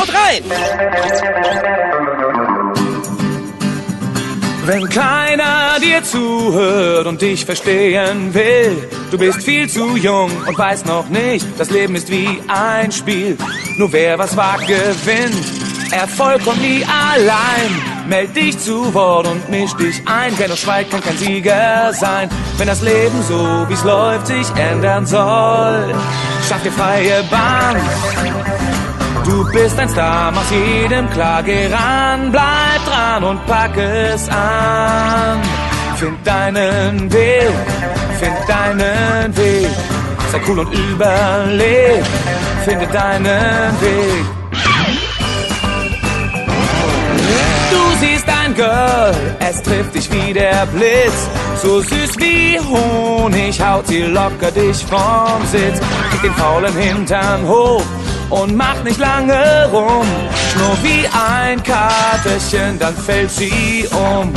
Haut rein! Wenn keiner dir zuhört und dich verstehen will, du bist viel zu jung und weißt noch nicht, das Leben ist wie ein Spiel. Nur wer was wagt, gewinnt. Erfolg kommt nie allein. Meld dich zu Wort und misch dich ein. Wer nur schweigt, kann kein Sieger sein. Wenn das Leben so, wie's läuft, sich ändern soll, schaff dir freie Bahn. Du bist ein Star, mach's jedem klar, geh ran, bleib dran und pack es an. Find deinen Weg, find deinen Weg, sei cool und überleg, finde deinen Weg. Du siehst ein Girl, es trifft dich wie der Blitz. So süß wie Honig, haut sie locker dich vom Sitz. Kick den faulen Hintern hoch und mach nicht lange rum. Nur wie ein Katerchen, dann fällt sie um.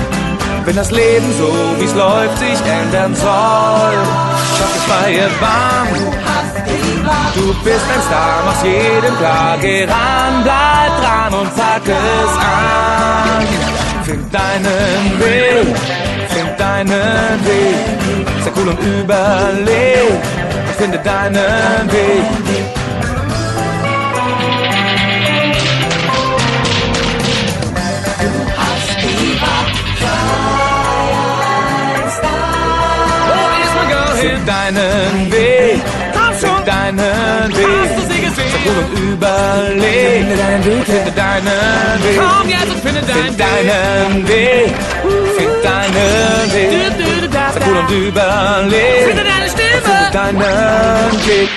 Wenn das Leben so wie's läuft sich ändern soll, schaff die freie Bahn. Du bist ein Star, mach's jedem klar, geh ran, bleib dran und pack es an. Find deinen Weg, find deinen Weg, sei cool und überleg, finde deinen Weg. Find deinen Weg, Komm schon! deinen Weg. Hast du sie gesehen? Und überleg, finde deinen Weg, finde deinen Weg. Komm jetzt und finde deinen Find deinen Weg, find deinen Weg. cool und überleg, Finde deine Stimme! finde deinen Weg.